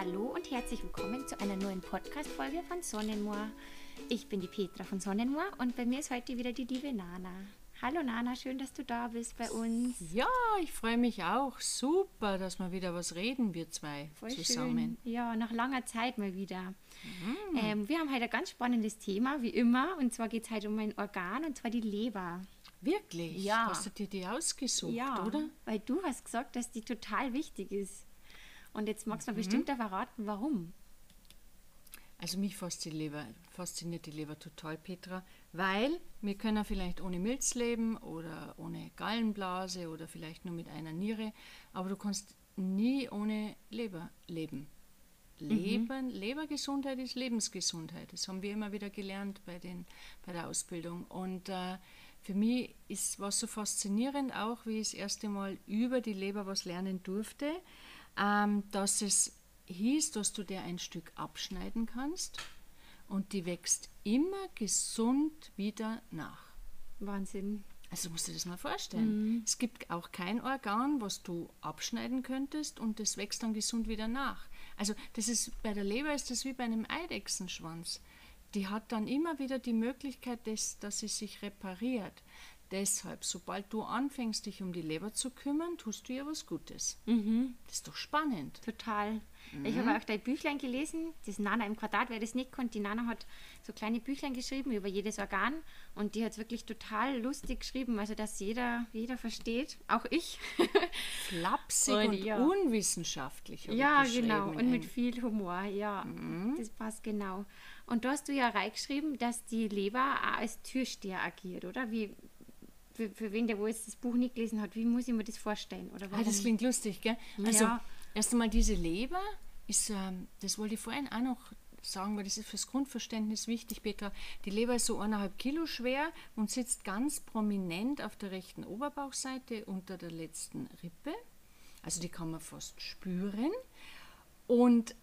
Hallo und herzlich willkommen zu einer neuen Podcast-Folge von Sonnenmoor. Ich bin die Petra von Sonnenmoor und bei mir ist heute wieder die liebe Nana. Hallo Nana, schön, dass du da bist bei uns. Ja, ich freue mich auch. Super, dass wir wieder was reden, wir zwei Voll zusammen. Schön. Ja, nach langer Zeit mal wieder. Mhm. Ähm, wir haben heute ein ganz spannendes Thema, wie immer. Und zwar geht es heute um ein Organ, und zwar die Leber. Wirklich? Ja. Hast du dir die ausgesucht, ja, oder? weil du hast gesagt, dass die total wichtig ist. Und jetzt magst du mir bestimmt da verraten, warum. Also mich fasziniert die, Leber, fasziniert die Leber total, Petra, weil wir können vielleicht ohne Milz leben oder ohne Gallenblase oder vielleicht nur mit einer Niere, aber du kannst nie ohne Leber leben. Leben, mhm. Lebergesundheit ist Lebensgesundheit. Das haben wir immer wieder gelernt bei, den, bei der Ausbildung. Und äh, für mich ist was so faszinierend auch, wie ich das erste Mal über die Leber was lernen durfte, ähm, dass es hieß, dass du dir ein Stück abschneiden kannst und die wächst immer gesund wieder nach. Wahnsinn. Also musst du dir das mal vorstellen. Mhm. Es gibt auch kein Organ, was du abschneiden könntest und das wächst dann gesund wieder nach. Also das ist bei der Leber ist das wie bei einem Eidechsenschwanz. Die hat dann immer wieder die Möglichkeit, dass, dass sie sich repariert. Deshalb, sobald du anfängst, dich um die Leber zu kümmern, tust du ihr was Gutes. Mhm. Das ist doch spannend. Total. Mhm. Ich habe auch dein Büchlein gelesen, das Nana im Quadrat, wer das nicht konnte, die Nana hat so kleine Büchlein geschrieben über jedes Organ und die hat es wirklich total lustig geschrieben, also dass jeder, jeder versteht, auch ich. Flapsig und, und ja. unwissenschaftlich. Ja, genau, und mit viel Humor, ja, mhm. das passt genau. Und da hast du ja reingeschrieben, dass die Leber auch als Türsteher agiert, oder? Wie, für, für wen, der wo jetzt das Buch nicht gelesen hat, wie muss ich mir das vorstellen? Oder Ah, das klingt lustig, gell? Also, ja. erst einmal diese Leber ist, ähm, das wollte ich vorhin auch noch sagen, weil das ist fürs Grundverständnis wichtig, Petra. Die Leber ist so eineinhalb Kilo schwer und sitzt ganz prominent auf der rechten Oberbauchseite unter der letzten Rippe. Also die kann man fast spüren. Und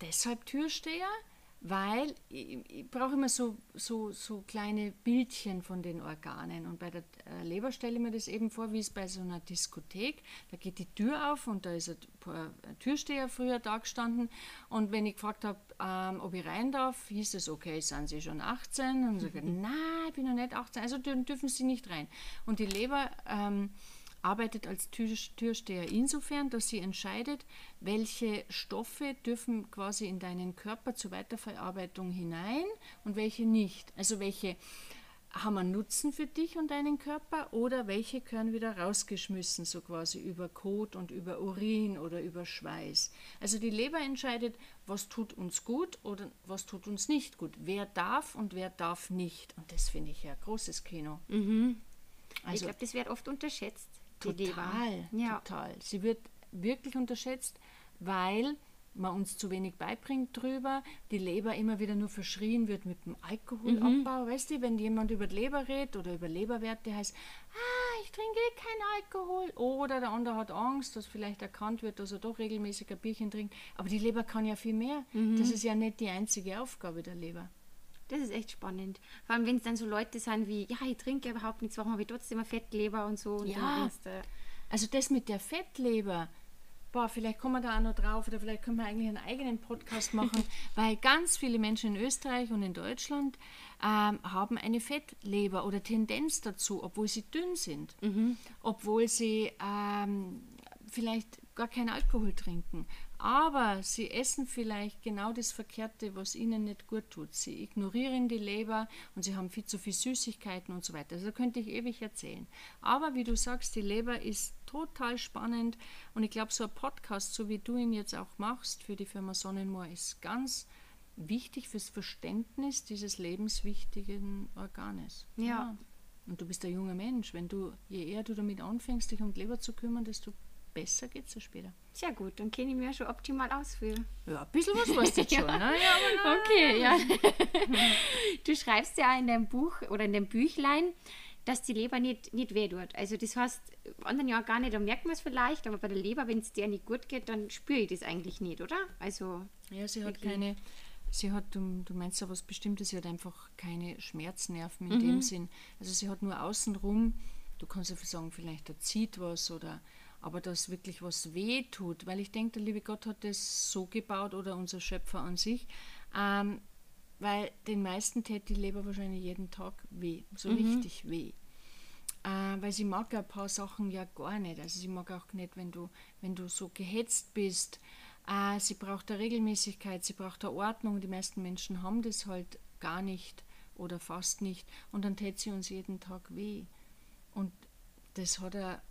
deshalb Türsteher, weil ich, ich brauche immer so, so, so kleine Bildchen von den Organen. Und bei der äh, Leber stelle ich mir das eben vor, wie es bei so einer Diskothek, da geht die Tür auf und da ist ein, ein Türsteher früher da gestanden. Und wenn ich gefragt habe, ähm, ob ich rein darf, hieß es, okay, sind Sie schon 18? Und ich sage, nein, ich bin noch nicht 18, also dürfen Sie nicht rein. Und die Leber... Ähm, arbeitet als Türsteher insofern, dass sie entscheidet, welche Stoffe dürfen quasi in deinen Körper zur Weiterverarbeitung hinein und welche nicht. Also welche haben einen Nutzen für dich und deinen Körper oder welche können wieder rausgeschmissen, so quasi über Kot und über Urin oder über Schweiß. Also die Leber entscheidet, was tut uns gut oder was tut uns nicht gut. Wer darf und wer darf nicht. Und das finde ich ja großes Kino. Mhm. Also, ich glaube, das wird oft unterschätzt. Total, ja. total. Sie wird wirklich unterschätzt, weil man uns zu wenig beibringt drüber, die Leber immer wieder nur verschrien wird mit dem Alkoholabbau. Mhm. Weißt du, wenn jemand über die Leber redet oder über Leberwerte heißt, ah, ich trinke eh keinen Alkohol. Oder der andere hat Angst, dass vielleicht erkannt wird, dass er doch regelmäßig ein Bierchen trinkt. Aber die Leber kann ja viel mehr. Mhm. Das ist ja nicht die einzige Aufgabe der Leber. Das ist echt spannend. Vor allem, wenn es dann so Leute sind wie, ja, ich trinke überhaupt nichts, warum habe ich trotzdem eine Fettleber und so. Und ja, also das mit der Fettleber, boah, vielleicht kommen wir da auch noch drauf oder vielleicht können wir eigentlich einen eigenen Podcast machen, weil ganz viele Menschen in Österreich und in Deutschland ähm, haben eine Fettleber oder Tendenz dazu, obwohl sie dünn sind, mhm. obwohl sie ähm, vielleicht gar keinen Alkohol trinken, aber sie essen vielleicht genau das Verkehrte, was ihnen nicht gut tut. Sie ignorieren die Leber und sie haben viel zu viel Süßigkeiten und so weiter. Also da könnte ich ewig erzählen. Aber wie du sagst, die Leber ist total spannend und ich glaube, so ein Podcast, so wie du ihn jetzt auch machst für die Firma Sonnenmoor, ist ganz wichtig fürs Verständnis dieses lebenswichtigen Organes. Ja. ja. Und du bist ein junger Mensch. Wenn du, je eher du damit anfängst, dich um die Leber zu kümmern, desto besser geht es später. Sehr gut, dann kenne ich mir schon optimal ausführen. Ja, ein bisschen was weißt du jetzt schon. Ne? Ja, okay, ja. du schreibst ja in deinem Buch oder in dem Büchlein, dass die Leber nicht, nicht weh tut. Also das heißt, anderen Jahren gar nicht, da merkt man es vielleicht, aber bei der Leber, wenn es der nicht gut geht, dann spüre ich das eigentlich nicht, oder? Also ja, sie hat keine, sie hat, du, du meinst ja was Bestimmtes, sie hat einfach keine Schmerznerven in mhm. dem Sinn. Also sie hat nur außenrum, du kannst ja sagen, vielleicht da zieht was oder aber dass wirklich was weh tut, weil ich denke, der liebe Gott hat das so gebaut oder unser Schöpfer an sich, ähm, weil den meisten tät die Leber wahrscheinlich jeden Tag weh, so mhm. richtig weh. Äh, weil sie mag ein paar Sachen ja gar nicht. Also sie mag auch nicht, wenn du, wenn du so gehetzt bist. Äh, sie braucht eine Regelmäßigkeit, sie braucht eine Ordnung. Die meisten Menschen haben das halt gar nicht oder fast nicht. Und dann tät sie uns jeden Tag weh. Und das hat er,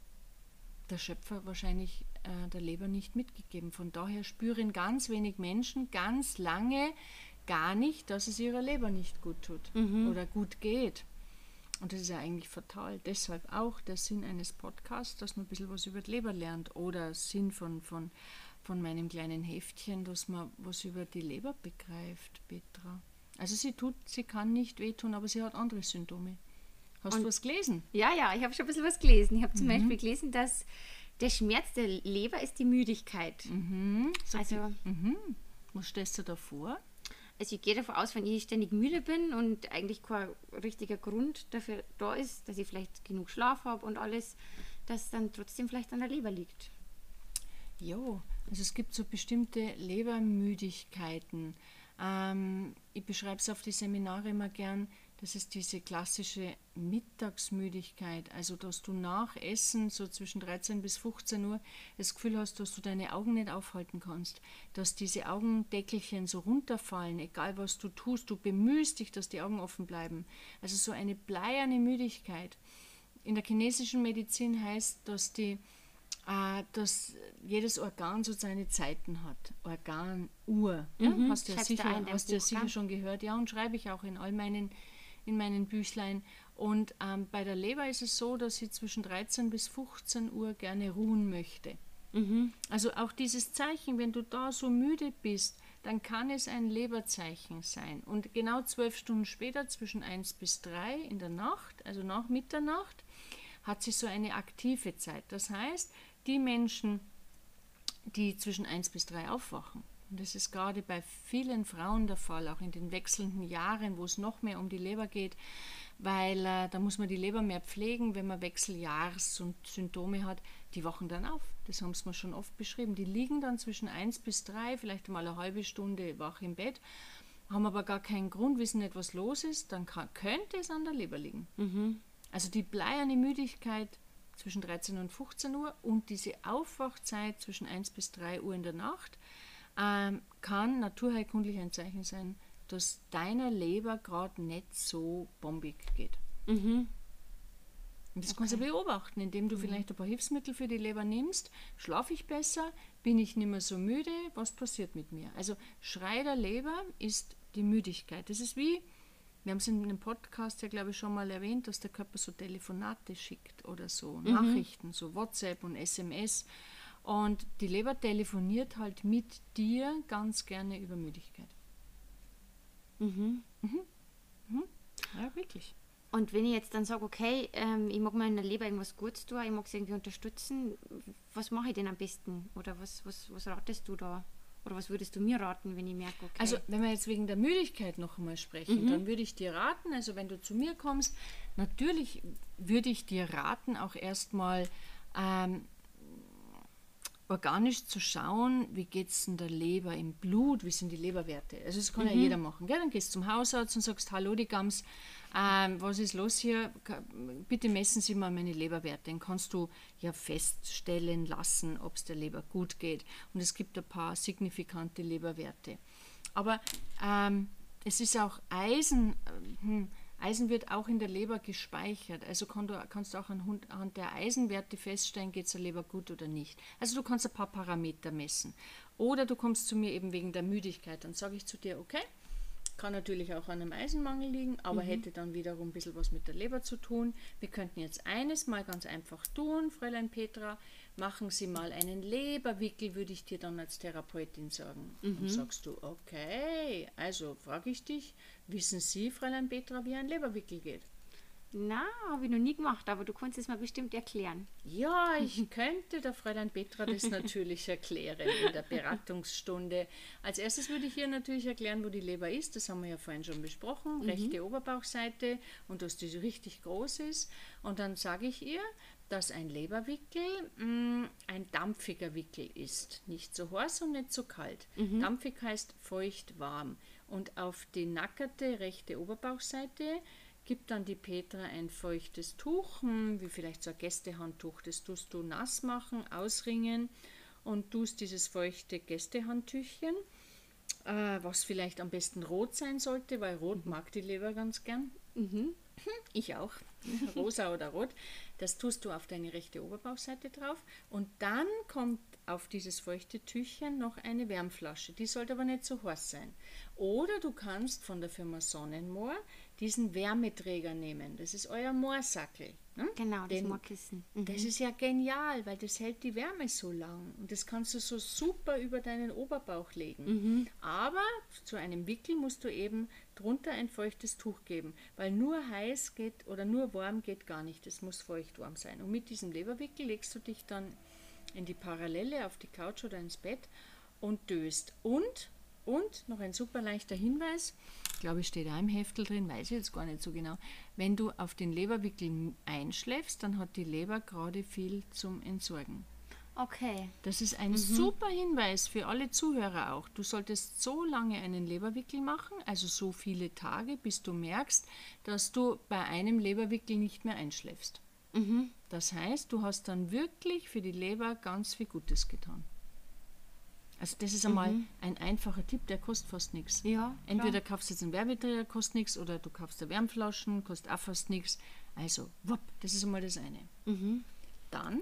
der Schöpfer wahrscheinlich äh, der Leber nicht mitgegeben. Von daher spüren ganz wenig Menschen ganz lange gar nicht, dass es ihrer Leber nicht gut tut mhm. oder gut geht. Und das ist ja eigentlich fatal. Deshalb auch der Sinn eines Podcasts, dass man ein bisschen was über die Leber lernt oder Sinn von, von, von meinem kleinen Heftchen, dass man was über die Leber begreift, Petra. Also sie tut, sie kann nicht wehtun, aber sie hat andere Symptome. Hast Und, du was gelesen? Ja, ja, ich habe schon ein bisschen was gelesen. Ich habe zum mhm. Beispiel gelesen, dass der Schmerz der Leber ist die Müdigkeit. Mhm. Also, mhm. Was stellst du da vor? Also ich gehe davon aus, wenn ich ständig müde bin und eigentlich kein richtiger Grund dafür da ist, dass ich vielleicht genug Schlaf habe und alles, dass dann trotzdem vielleicht an der Leber liegt. Ja, also es gibt so bestimmte Lebermüdigkeiten. Ähm, ich beschreibe es auf die Seminare immer gern das ist diese klassische Mittagsmüdigkeit, also dass du nach Essen so zwischen 13 bis 15 Uhr das Gefühl hast, dass du deine Augen nicht aufhalten kannst, dass diese Augendeckelchen so runterfallen, egal was du tust, du bemühst dich, dass die Augen offen bleiben. Also so eine bleierne Müdigkeit. In der chinesischen Medizin heißt, dass die äh, dass jedes Organ so seine Zeiten hat. Organuhr. Mhm. Ja? Hast du ja sicher, hast ja sicher schon gehört. Ja, und schreibe ich auch in all meinen in meinen Büchlein. Und ähm, bei der Leber ist es so, dass sie zwischen 13 bis 15 Uhr gerne ruhen möchte. Mhm. Also auch dieses Zeichen, wenn du da so müde bist, dann kann es ein Leberzeichen sein. Und genau zwölf Stunden später, zwischen 1 bis 3 in der Nacht, also nach Mitternacht, hat sie so eine aktive Zeit. Das heißt, die Menschen, die zwischen 1 bis 3 aufwachen, und das ist gerade bei vielen Frauen der Fall, auch in den wechselnden Jahren, wo es noch mehr um die Leber geht, weil äh, da muss man die Leber mehr pflegen, wenn man Wechseljahrs- und Symptome hat. Die wachen dann auf. Das haben sie mir schon oft beschrieben. Die liegen dann zwischen 1 bis 3, vielleicht mal eine halbe Stunde wach im Bett, haben aber gar keinen Grund, wissen nicht, was los ist. Dann kann, könnte es an der Leber liegen. Mhm. Also die bleierne Müdigkeit zwischen 13 und 15 Uhr und diese Aufwachzeit zwischen 1 bis 3 Uhr in der Nacht ähm, kann naturheilkundlich ein Zeichen sein, dass deiner Leber gerade nicht so bombig geht. Mhm. Und das okay. kannst du beobachten, indem du mhm. vielleicht ein paar Hilfsmittel für die Leber nimmst. Schlafe ich besser? Bin ich nicht mehr so müde? Was passiert mit mir? Also Schrei der Leber ist die Müdigkeit. Das ist wie, wir haben es in einem Podcast ja, glaube ich, schon mal erwähnt, dass der Körper so Telefonate schickt oder so, mhm. Nachrichten, so WhatsApp und SMS. Und die Leber telefoniert halt mit dir ganz gerne über Müdigkeit. Mhm. Mhm. Mhm. Ja, wirklich. Und wenn ich jetzt dann sage, okay, ähm, ich mag meiner Leber irgendwas Gutes tun, ich mag sie irgendwie unterstützen, was mache ich denn am besten? Oder was, was, was ratest du da? Oder was würdest du mir raten, wenn ich merke, okay. Also, wenn wir jetzt wegen der Müdigkeit noch einmal sprechen, mhm. dann würde ich dir raten, also wenn du zu mir kommst, natürlich würde ich dir raten, auch erstmal ähm, organisch zu schauen, wie geht es in der Leber, im Blut, wie sind die Leberwerte. Also das kann mhm. ja jeder machen. Gell? Dann gehst du zum Hausarzt und sagst, hallo die Gams, ähm, was ist los hier? Bitte messen Sie mal meine Leberwerte. Dann kannst du ja feststellen lassen, ob es der Leber gut geht. Und es gibt ein paar signifikante Leberwerte. Aber ähm, es ist auch Eisen. Äh, hm, Eisen wird auch in der Leber gespeichert. Also kann du, kannst du auch anhand der Eisenwerte feststellen, geht es der Leber gut oder nicht. Also du kannst ein paar Parameter messen. Oder du kommst zu mir eben wegen der Müdigkeit. Dann sage ich zu dir, okay, kann natürlich auch an einem Eisenmangel liegen, aber mhm. hätte dann wiederum ein bisschen was mit der Leber zu tun. Wir könnten jetzt eines mal ganz einfach tun, Fräulein Petra. Machen Sie mal einen Leberwickel, würde ich dir dann als Therapeutin sagen. Mhm. Und sagst du, okay, also frage ich dich, Wissen Sie, Fräulein Petra, wie ein Leberwickel geht? Na, habe ich noch nie gemacht, aber du kannst es mal bestimmt erklären. Ja, ich könnte der Fräulein Petra das natürlich erklären in der Beratungsstunde. Als erstes würde ich ihr natürlich erklären, wo die Leber ist. Das haben wir ja vorhin schon besprochen. Mhm. Rechte Oberbauchseite und dass die so richtig groß ist. Und dann sage ich ihr, dass ein Leberwickel mh, mm, ein dampfiger Wickel ist. Nicht so heiß und nicht so kalt. Mhm. Dampfig heißt feucht warm. Und auf die nackerte rechte Oberbauchseite gibt dann die Petra ein feuchtes Tuch, hm, wie vielleicht so ein Gästehandtuch. Das tust du nass machen, ausringen und tust dieses feuchte Gästehandtüchchen, äh, was vielleicht am besten rot sein sollte, weil rot mhm. mag die Leber ganz gern. Mhm. Ich auch. Rosa oder rot. Das tust du auf deine rechte Oberbauchseite drauf und dann kommt auf dieses feuchte Tüchchen noch eine Wärmflasche. Die sollte aber nicht so heiß sein. Oder du kannst von der Firma Sonnenmoor diesen Wärmeträger nehmen. Das ist euer Moorsackel. Ne? Genau, das Moorkissen. Mhm. Das ist ja genial, weil das hält die Wärme so lang. Und das kannst du so super über deinen Oberbauch legen. Mhm. Aber zu einem Wickel musst du eben drunter ein feuchtes Tuch geben, weil nur heiß geht oder nur warm geht gar nicht. Es muss feucht warm sein. Und mit diesem Leberwickel legst du dich dann in die Parallele auf die Couch oder ins Bett und döst. Und und noch ein super leichter Hinweis, glaube, es steht auch im Heftel drin, weiß ich jetzt gar nicht so genau. Wenn du auf den Leberwickel einschläfst, dann hat die Leber gerade viel zum Entsorgen. Okay. Das ist ein mhm. super Hinweis für alle Zuhörer auch. Du solltest so lange einen Leberwickel machen, also so viele Tage, bis du merkst, dass du bei einem Leberwickel nicht mehr einschläfst. Mhm. Das heißt, du hast dann wirklich für die Leber ganz viel Gutes getan. Also das ist einmal mhm. ein einfacher Tipp, der kostet fast nichts. Ja, Entweder klar. kaufst du jetzt einen Werbeträger, kostet nichts, oder du kaufst eine Wärmflaschen, kostet auch fast nichts. Also, wupp, das ist einmal das eine. Mhm. Dann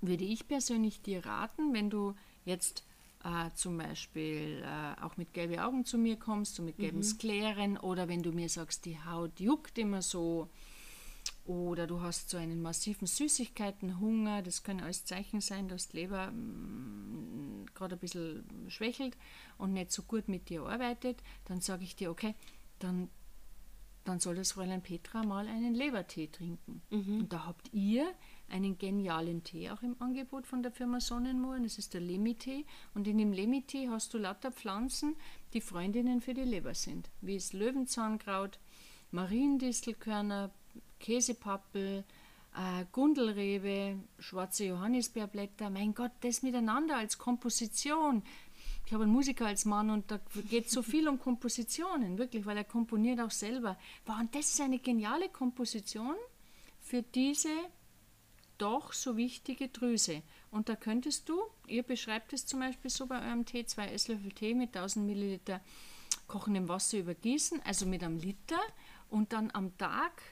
würde ich persönlich dir raten, wenn du jetzt äh, zum Beispiel äh, auch mit gelben Augen zu mir kommst, so mit gelben mhm. Sklären, oder wenn du mir sagst, die Haut juckt immer so, oder du hast so einen massiven Süßigkeitenhunger, das können alles Zeichen sein, dass die Leber mm, gerade ein bisschen schwächelt und nicht so gut mit dir arbeitet, dann sage ich dir, okay, dann, dann soll das Fräulein Petra mal einen Lebertee trinken. Mhm. Und da habt ihr einen genialen Tee auch im Angebot von der Firma Sonnenmoor, das ist der Lemi-Tee. Und in dem Lemi-Tee hast du lauter Pflanzen, die Freundinnen für die Leber sind, wie es Löwenzahnkraut, Mariendistelkörner, Käsepappel, äh, Gundelrebe, schwarze Johannisbeerblätter. Mein Gott, das miteinander als Komposition. Ich habe einen Musiker als Mann und da geht so viel um Kompositionen, wirklich, weil er komponiert auch selber. Und das ist eine geniale Komposition für diese doch so wichtige Drüse. Und da könntest du, ihr beschreibt es zum Beispiel so bei eurem Tee, zwei Esslöffel Tee mit 1000 Milliliter kochendem Wasser übergießen, also mit einem Liter und dann am Tag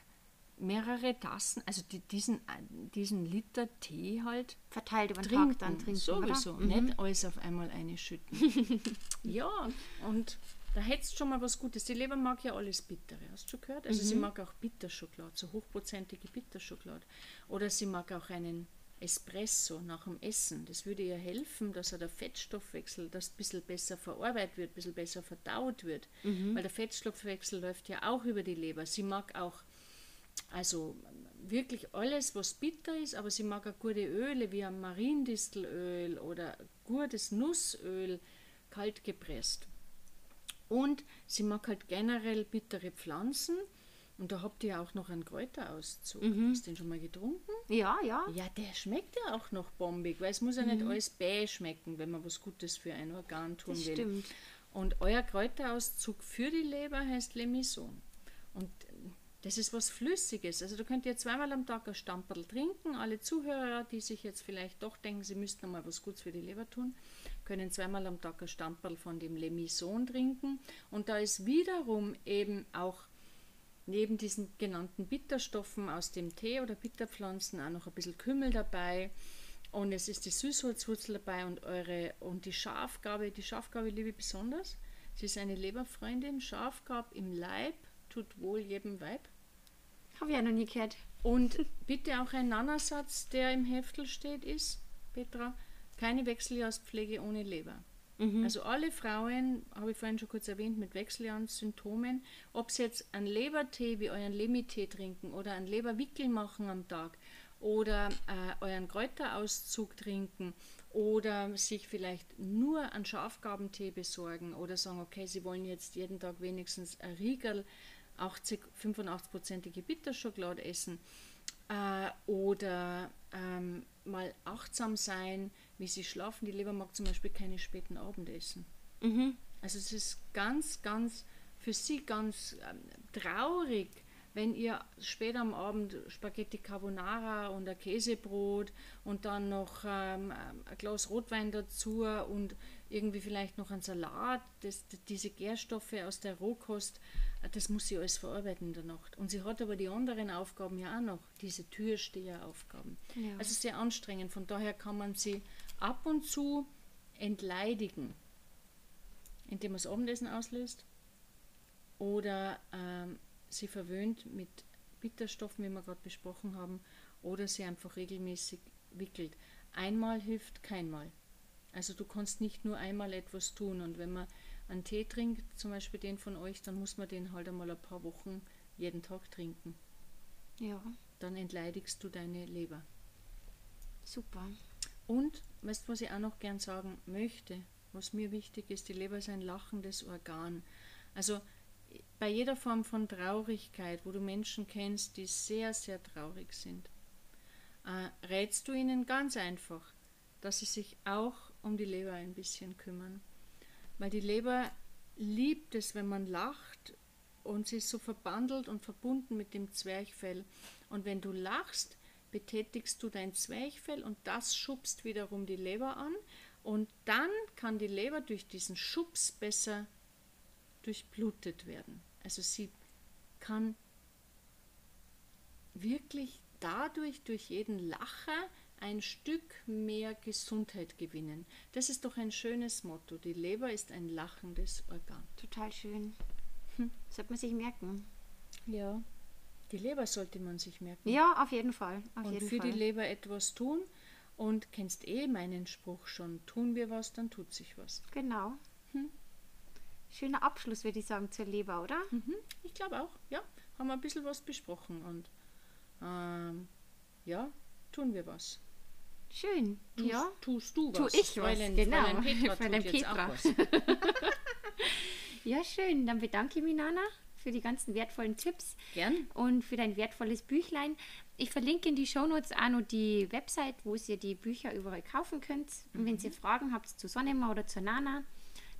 mehrere Tassen, also die, diesen, diesen Liter Tee halt verteilt über den trinken, Tag dann trinken. Sowieso, oder? Mhm. nicht alles auf einmal einschütten. ja, und da hättest du schon mal was Gutes. Die Leber mag ja alles Bittere, hast du schon gehört? Also mhm. sie mag auch Bitterschokolade, so hochprozentige Bitterschokolade. Oder sie mag auch einen Espresso nach dem Essen. Das würde ihr helfen, dass er der Fettstoffwechsel das ein bisschen besser verarbeitet wird, ein bisschen besser verdaut wird. Mhm. Weil der Fettstoffwechsel läuft ja auch über die Leber. Sie mag auch also wirklich alles, was bitter ist, aber sie mag auch gute Öle wie ein Mariendistelöl oder gutes Nussöl, kalt gepresst. Und sie mag halt generell bittere Pflanzen. Und da habt ihr auch noch einen Kräuterauszug. Mhm. Hast du den schon mal getrunken? Ja, ja. Ja, der schmeckt ja auch noch bombig, weil es muss ja mhm. nicht alles bäh schmecken, wenn man was Gutes für ein Organ tun das will. Stimmt. Und euer Kräuterauszug für die Leber heißt Lemison. Und das ist was Flüssiges. Also da könnt ihr zweimal am Tag ein Stamperl trinken. Alle Zuhörer, die sich jetzt vielleicht doch denken, sie müssten mal was Gutes für die Leber tun, können zweimal am Tag ein Stamperl von dem Lemison trinken. Und da ist wiederum eben auch neben diesen genannten Bitterstoffen aus dem Tee oder Bitterpflanzen auch noch ein bisschen Kümmel dabei. Und es ist die Süßholzwurzel dabei und eure und die Schafgabe, die Schafgabe liebe ich besonders. Sie ist eine Leberfreundin. Schafgab im Leib tut wohl jedem Weib. Habe ich ja noch nie gehört. Und bitte auch ein Nannersatz, der im Heftel steht, ist, Petra, keine Wechseljahrspflege ohne Leber. Mhm. Also alle Frauen, habe ich vorhin schon kurz erwähnt, mit Wechseljahrssymptomen, ob sie jetzt einen Lebertee wie euren Lemitee trinken oder einen Leberwickel machen am Tag oder äh, euren Kräuterauszug trinken oder sich vielleicht nur einen Schafgabentee besorgen oder sagen, okay, sie wollen jetzt jeden Tag wenigstens ein Riegel 80, 85-prozentige Bitterschokolade essen äh, oder ähm, mal achtsam sein, wie sie schlafen. Die Leber mag zum Beispiel keine späten Abendessen. Mhm. Also es ist ganz, ganz für sie ganz ähm, traurig, wenn ihr später am Abend Spaghetti Carbonara und ein Käsebrot und dann noch ähm, ein Glas Rotwein dazu und irgendwie vielleicht noch ein Salat, das, diese Gärstoffe aus der Rohkost, äh, das muss sie alles verarbeiten in der Nacht. Und sie hat aber die anderen Aufgaben ja auch noch, diese Türsteheraufgaben. Ja. Also sehr anstrengend. Von daher kann man sie ab und zu entleidigen, indem man das Abendessen auslöst oder ähm, sie verwöhnt mit Bitterstoffen, wie wir gerade besprochen haben, oder sie einfach regelmäßig wickelt. Einmal hilft keinmal. Also du kannst nicht nur einmal etwas tun und wenn man einen Tee trinkt, zum Beispiel den von euch, dann muss man den halt einmal ein paar Wochen jeden Tag trinken. Ja. Dann entleidigst du deine Leber. Super. Und, weißt du, was ich auch noch gern sagen möchte, was mir wichtig ist, die Leber ist ein lachendes Organ. Also bei jeder Form von Traurigkeit, wo du Menschen kennst, die sehr, sehr traurig sind, äh, rätst du ihnen ganz einfach, dass sie sich auch um die Leber ein bisschen kümmern. Weil die Leber liebt es, wenn man lacht und sie ist so verbandelt und verbunden mit dem Zwerchfell. Und wenn du lachst, betätigst du dein Zwerchfell und das schubst wiederum die Leber an und dann kann die Leber durch diesen Schubs besser durchblutet werden. Also sie kann wirklich dadurch, durch jeden Lacher, ein Stück mehr Gesundheit gewinnen. Das ist doch ein schönes Motto. Die Leber ist ein lachendes Organ. Total schön. Hm. Sollte man sich merken. Ja, die Leber sollte man sich merken. Ja, auf jeden Fall. Auf und jeden für Fall. die Leber etwas tun. Und kennst eh meinen Spruch schon, tun wir was, dann tut sich was. Genau. Hm. Schöner Abschluss, würde ich sagen, zur Leber, oder? Mhm, ich glaube auch, ja. Haben wir ein bisschen was besprochen und ähm, ja, tun wir was. Schön. Tust, ja. Tust du was? Tu ich was, Fräulein, genau. Fräulein Petra Fräulein Petra. ja, schön. Dann bedanke ich mich, Nana, für die ganzen wertvollen Tipps. Gern. Und für dein wertvolles Büchlein. Ich verlinke in die Shownotes auch noch die Website, wo ihr die Bücher überall kaufen könnt. Und wenn ihr Fragen habt zu Sonnema oder zu Nana,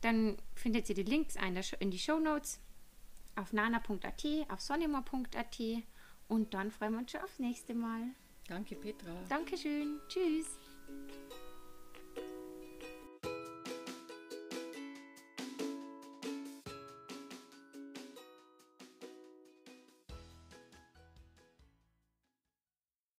dann findet ihr die Links in die Shownotes auf nana.at, auf sonnema.at und dann freuen wir uns schon aufs nächste Mal. Danke, Petra. Dankeschön. Tschüss.